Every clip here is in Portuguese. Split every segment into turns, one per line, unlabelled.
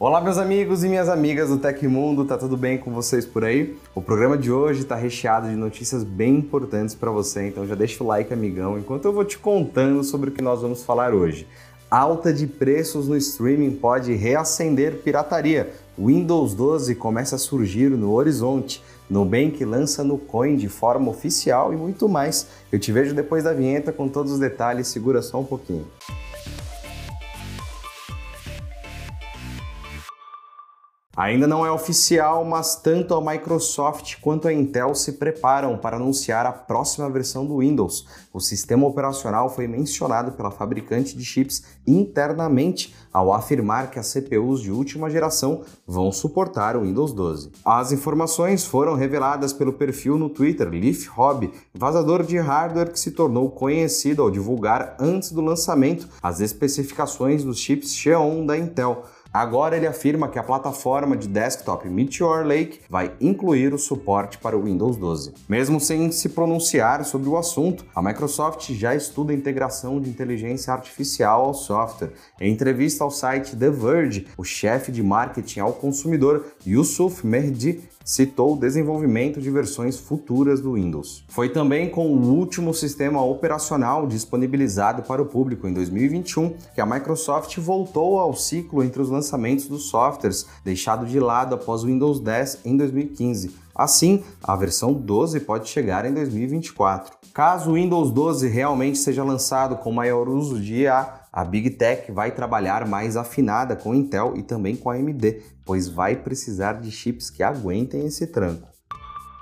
Olá, meus amigos e minhas amigas do Tecmundo, tá tudo bem com vocês por aí? O programa de hoje está recheado de notícias bem importantes para você, então já deixa o like, amigão, enquanto eu vou te contando sobre o que nós vamos falar hoje. Alta de preços no streaming pode reacender pirataria. Windows 12 começa a surgir no horizonte. Nubank lança no Coin de forma oficial e muito mais. Eu te vejo depois da vinheta com todos os detalhes, segura só um pouquinho. Ainda não é oficial, mas tanto a Microsoft quanto a Intel se preparam para anunciar a próxima versão do Windows. O sistema operacional foi mencionado pela fabricante de chips internamente ao afirmar que as CPUs de última geração vão suportar o Windows 12. As informações foram reveladas pelo perfil no Twitter Leaf Hobby, vazador de hardware que se tornou conhecido ao divulgar antes do lançamento as especificações dos chips Xeon da Intel. Agora ele afirma que a plataforma de desktop Meteor Lake vai incluir o suporte para o Windows 12. Mesmo sem se pronunciar sobre o assunto, a Microsoft já estuda a integração de inteligência artificial ao software. Em entrevista ao site The Verge, o chefe de marketing ao consumidor, Yusuf Mehdi, citou o desenvolvimento de versões futuras do Windows. Foi também com o último sistema operacional disponibilizado para o público em 2021 que a Microsoft voltou ao ciclo entre os lançamentos dos softwares, deixado de lado após o Windows 10 em 2015. Assim, a versão 12 pode chegar em 2024. Caso o Windows 12 realmente seja lançado com maior uso de IA, a Big Tech vai trabalhar mais afinada com Intel e também com AMD, pois vai precisar de chips que aguentem esse tranco.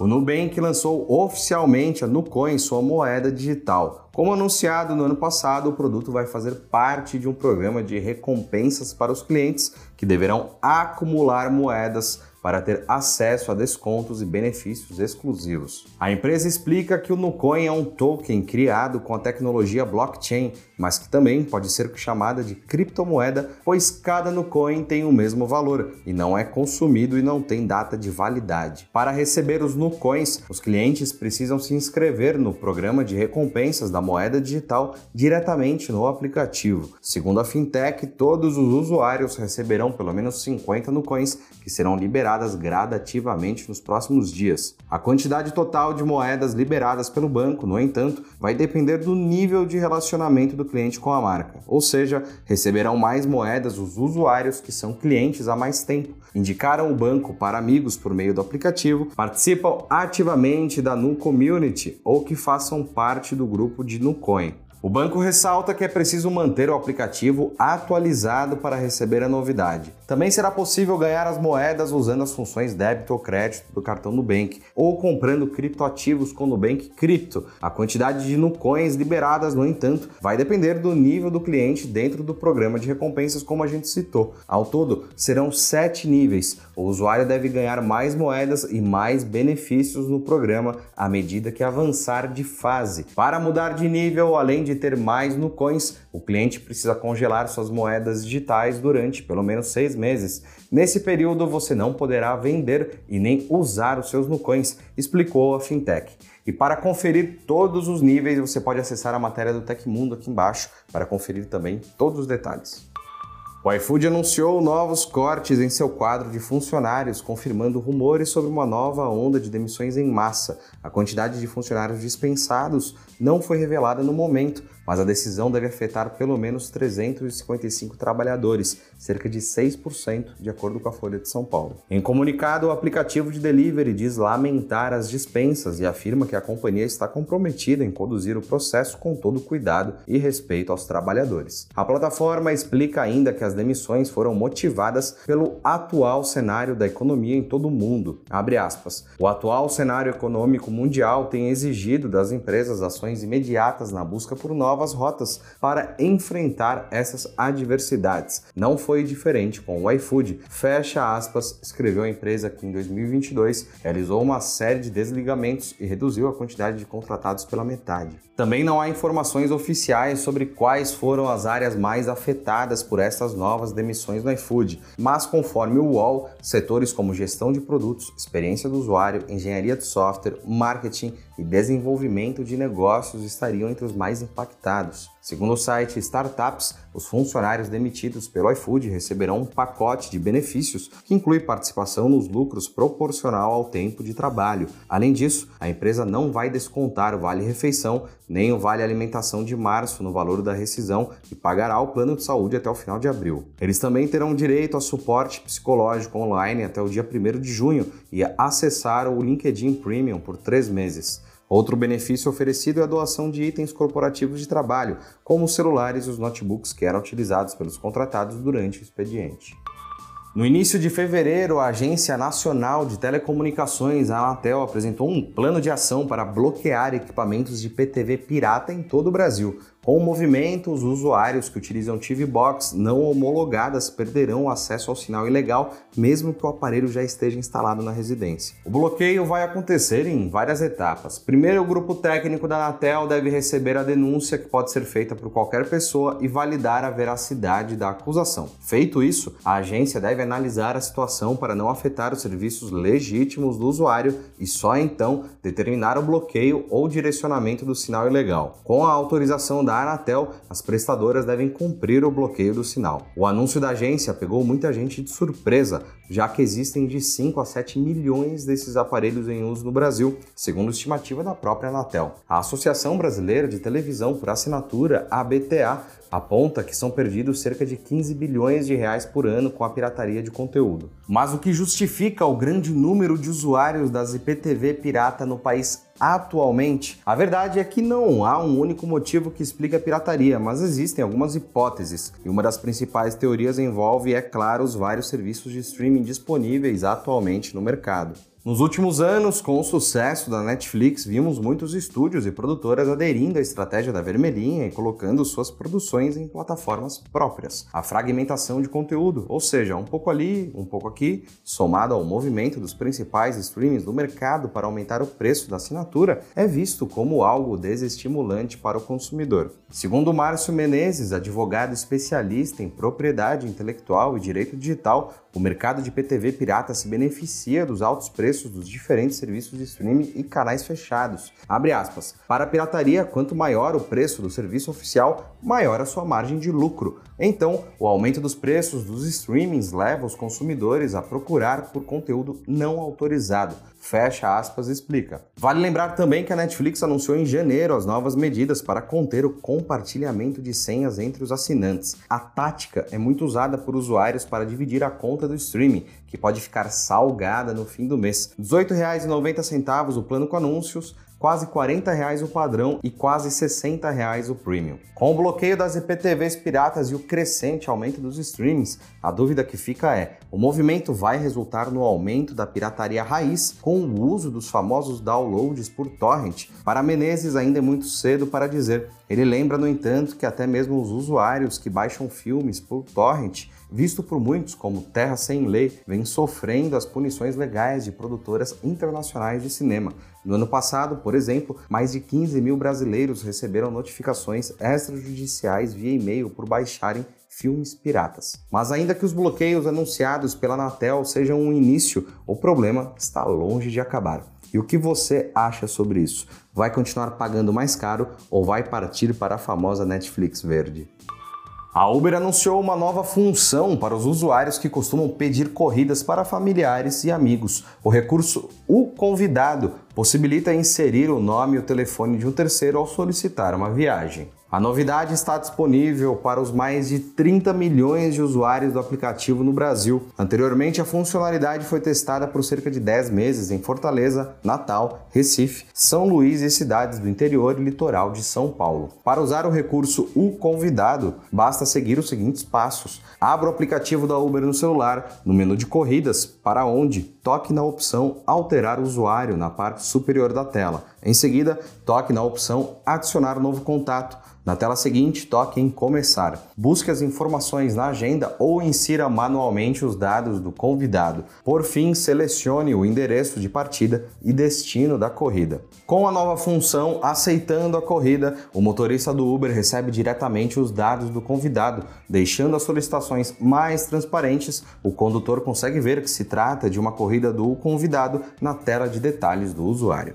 O Nubank lançou oficialmente a Nucoin, sua moeda digital. Como anunciado no ano passado, o produto vai fazer parte de um programa de recompensas para os clientes que deverão acumular moedas para ter acesso a descontos e benefícios exclusivos. A empresa explica que o Nucoin é um token criado com a tecnologia blockchain, mas que também pode ser chamada de criptomoeda, pois cada Nucoin tem o mesmo valor e não é consumido e não tem data de validade. Para receber os Nucoins, os clientes precisam se inscrever no programa de recompensas da moeda digital diretamente no aplicativo. Segundo a fintech, todos os usuários receberão pelo menos 50 Nucoins que serão liberadas gradativamente nos próximos dias. A quantidade total de moedas liberadas pelo banco, no entanto, vai depender do nível de relacionamento do cliente com a marca, ou seja, receberão mais moedas os usuários que são clientes há mais tempo, indicaram o banco para amigos por meio do aplicativo, participam ativamente da Nu Community ou que façam parte do grupo de Nucoin. O banco ressalta que é preciso manter o aplicativo atualizado para receber a novidade. Também será possível ganhar as moedas usando as funções débito ou crédito do cartão Nubank ou comprando criptoativos com Nubank Cripto. A quantidade de Nucoins liberadas, no entanto, vai depender do nível do cliente dentro do programa de recompensas, como a gente citou. Ao todo, serão sete níveis. O usuário deve ganhar mais moedas e mais benefícios no programa à medida que avançar de fase. Para mudar de nível, além de ter mais no Coins, o cliente precisa congelar suas moedas digitais durante pelo menos seis meses. Nesse período, você não poderá vender e nem usar os seus Nucoins, explicou a Fintech. E para conferir todos os níveis, você pode acessar a matéria do Tecmundo aqui embaixo para conferir também todos os detalhes. O iFood anunciou novos cortes em seu quadro de funcionários, confirmando rumores sobre uma nova onda de demissões em massa. A quantidade de funcionários dispensados não foi revelada no momento, mas a decisão deve afetar pelo menos 355 trabalhadores, cerca de 6%, de acordo com a Folha de São Paulo. Em comunicado, o aplicativo de delivery diz lamentar as dispensas e afirma que a companhia está comprometida em conduzir o processo com todo cuidado e respeito aos trabalhadores. A plataforma explica ainda que as demissões foram motivadas pelo atual cenário da economia em todo o mundo. O atual cenário econômico mundial tem exigido das empresas ações imediatas na busca por novas novas rotas para enfrentar essas adversidades. Não foi diferente com o iFood. Fecha aspas, escreveu a empresa que em 2022 realizou uma série de desligamentos e reduziu a quantidade de contratados pela metade. Também não há informações oficiais sobre quais foram as áreas mais afetadas por essas novas demissões no iFood, mas conforme o UOL, setores como gestão de produtos, experiência do usuário, engenharia de software, marketing e desenvolvimento de negócios estariam entre os mais impactados Segundo o site Startups, os funcionários demitidos pelo iFood receberão um pacote de benefícios que inclui participação nos lucros proporcional ao tempo de trabalho. Além disso, a empresa não vai descontar o vale-refeição nem o vale alimentação de março no valor da rescisão e pagará o plano de saúde até o final de abril. Eles também terão direito a suporte psicológico online até o dia 1 de junho e a acessar o LinkedIn Premium por três meses. Outro benefício oferecido é a doação de itens corporativos de trabalho, como os celulares e os notebooks que eram utilizados pelos contratados durante o expediente. No início de fevereiro, a Agência Nacional de Telecomunicações, a Anatel, apresentou um plano de ação para bloquear equipamentos de PTV pirata em todo o Brasil, com o movimento, os usuários que utilizam TV Box não homologadas perderão o acesso ao sinal ilegal, mesmo que o aparelho já esteja instalado na residência. O bloqueio vai acontecer em várias etapas. Primeiro, o grupo técnico da Anatel deve receber a denúncia que pode ser feita por qualquer pessoa e validar a veracidade da acusação. Feito isso, a agência deve analisar a situação para não afetar os serviços legítimos do usuário e só então determinar o bloqueio ou direcionamento do sinal ilegal. Com a autorização da Anatel, as prestadoras devem cumprir o bloqueio do sinal. O anúncio da agência pegou muita gente de surpresa, já que existem de 5 a 7 milhões desses aparelhos em uso no Brasil, segundo estimativa da própria Anatel. A Associação Brasileira de Televisão por Assinatura, ABTA, aponta que são perdidos cerca de 15 bilhões de reais por ano com a pirataria de conteúdo. Mas o que justifica o grande número de usuários das IPTV pirata no país atualmente? A verdade é que não há um único motivo que explique a pirataria, mas existem algumas hipóteses. E uma das principais teorias envolve, é claro, os vários serviços de streaming disponíveis atualmente no mercado. Nos últimos anos, com o sucesso da Netflix, vimos muitos estúdios e produtoras aderindo à estratégia da vermelhinha e colocando suas produções em plataformas próprias. A fragmentação de conteúdo, ou seja, um pouco ali, um pouco aqui, somado ao movimento dos principais streamings do mercado para aumentar o preço da assinatura, é visto como algo desestimulante para o consumidor. Segundo Márcio Menezes, advogado especialista em propriedade intelectual e direito digital, o mercado de PTV pirata se beneficia dos altos preços dos diferentes serviços de streaming e canais fechados. Abre aspas. Para a pirataria, quanto maior o preço do serviço oficial, maior a sua margem de lucro. Então, o aumento dos preços dos streamings leva os consumidores a procurar por conteúdo não autorizado. Fecha aspas, explica. Vale lembrar também que a Netflix anunciou em janeiro as novas medidas para conter o compartilhamento de senhas entre os assinantes. A tática é muito usada por usuários para dividir a conta do streaming, que pode ficar salgada no fim do mês. R$ 18,90 o plano com anúncios, quase 40 reais o padrão e quase 60 reais o premium. Com o bloqueio das IPTVs piratas e o crescente aumento dos streamings, a dúvida que fica é: o movimento vai resultar no aumento da pirataria raiz com o uso dos famosos downloads por torrent? Para Menezes ainda é muito cedo para dizer. Ele lembra, no entanto, que até mesmo os usuários que baixam filmes por torrent, visto por muitos como terra sem lei, vêm sofrendo as punições legais de produtoras internacionais de cinema. No ano passado, por exemplo, mais de 15 mil brasileiros receberam notificações extrajudiciais via e-mail por baixarem filmes piratas. Mas ainda que os bloqueios anunciados pela Anatel sejam um início, o problema está longe de acabar. E o que você acha sobre isso? Vai continuar pagando mais caro ou vai partir para a famosa Netflix verde? A Uber anunciou uma nova função para os usuários que costumam pedir corridas para familiares e amigos. O recurso O Convidado possibilita inserir o nome e o telefone de um terceiro ao solicitar uma viagem. A novidade está disponível para os mais de 30 milhões de usuários do aplicativo no Brasil. Anteriormente, a funcionalidade foi testada por cerca de 10 meses em Fortaleza, Natal, Recife, São Luís e cidades do interior e litoral de São Paulo. Para usar o recurso O Convidado, basta seguir os seguintes passos. Abra o aplicativo da Uber no celular, no menu de corridas, para onde toque na opção Alterar usuário na parte superior da tela. Em seguida, toque na opção Adicionar novo contato. Na tela seguinte, toque em Começar. Busque as informações na agenda ou insira manualmente os dados do convidado. Por fim, selecione o endereço de partida e destino da corrida. Com a nova função Aceitando a corrida, o motorista do Uber recebe diretamente os dados do convidado. Deixando as solicitações mais transparentes, o condutor consegue ver que se trata de uma corrida do convidado na tela de detalhes do usuário.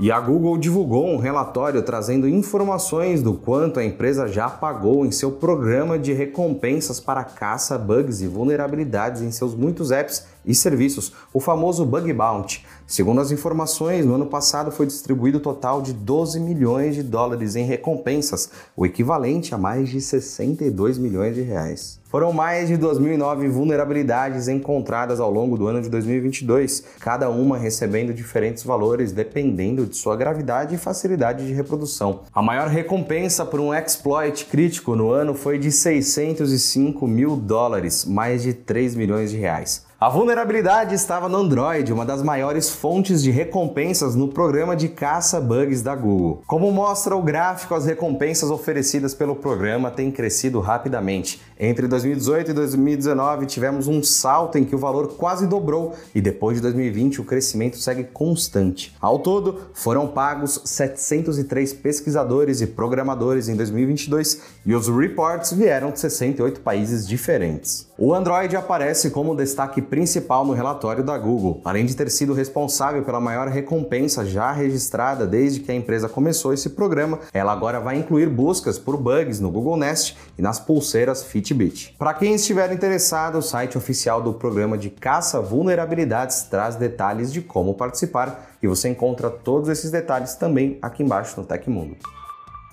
E a Google divulgou um relatório trazendo informações do quanto a empresa já pagou em seu programa de recompensas para caça bugs e vulnerabilidades em seus muitos apps e serviços, o famoso Bug Bounty. Segundo as informações, no ano passado foi distribuído um total de 12 milhões de dólares em recompensas, o equivalente a mais de 62 milhões de reais. Foram mais de 2.009 vulnerabilidades encontradas ao longo do ano de 2022, cada uma recebendo diferentes valores dependendo de sua gravidade e facilidade de reprodução. A maior recompensa por um exploit crítico no ano foi de 605 mil dólares, mais de 3 milhões de reais. A vulnerabilidade estava no Android, uma das maiores fontes de recompensas no programa de caça bugs da Google. Como mostra o gráfico, as recompensas oferecidas pelo programa têm crescido rapidamente. Entre 2018 e 2019 tivemos um salto em que o valor quase dobrou e depois de 2020 o crescimento segue constante. Ao todo, foram pagos 703 pesquisadores e programadores em 2022 e os reports vieram de 68 países diferentes. O Android aparece como destaque principal no relatório da Google, além de ter sido responsável pela maior recompensa já registrada desde que a empresa começou esse programa. Ela agora vai incluir buscas por bugs no Google Nest e nas pulseiras Fitbit. Para quem estiver interessado, o site oficial do programa de caça vulnerabilidades traz detalhes de como participar e você encontra todos esses detalhes também aqui embaixo no Tecmundo.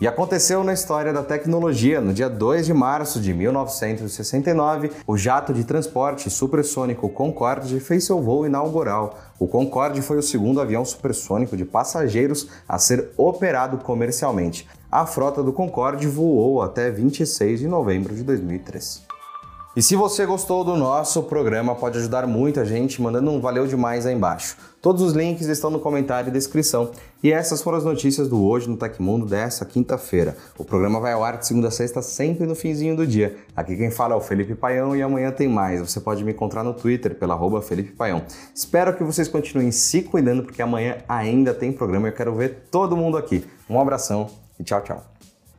E aconteceu na história da tecnologia. No dia 2 de março de 1969, o jato de transporte supersônico Concorde fez seu voo inaugural. O Concorde foi o segundo avião supersônico de passageiros a ser operado comercialmente. A frota do Concorde voou até 26 de novembro de 2003. E se você gostou do nosso programa, pode ajudar muito a gente mandando um valeu demais aí embaixo. Todos os links estão no comentário e descrição. E essas foram as notícias do Hoje no Tecmundo dessa quinta-feira. O programa vai ao ar de segunda a sexta, sempre no finzinho do dia. Aqui quem fala é o Felipe Paião e amanhã tem mais. Você pode me encontrar no Twitter pela arroba Felipe Paião. Espero que vocês continuem se cuidando, porque amanhã ainda tem programa e eu quero ver todo mundo aqui. Um abração e tchau, tchau.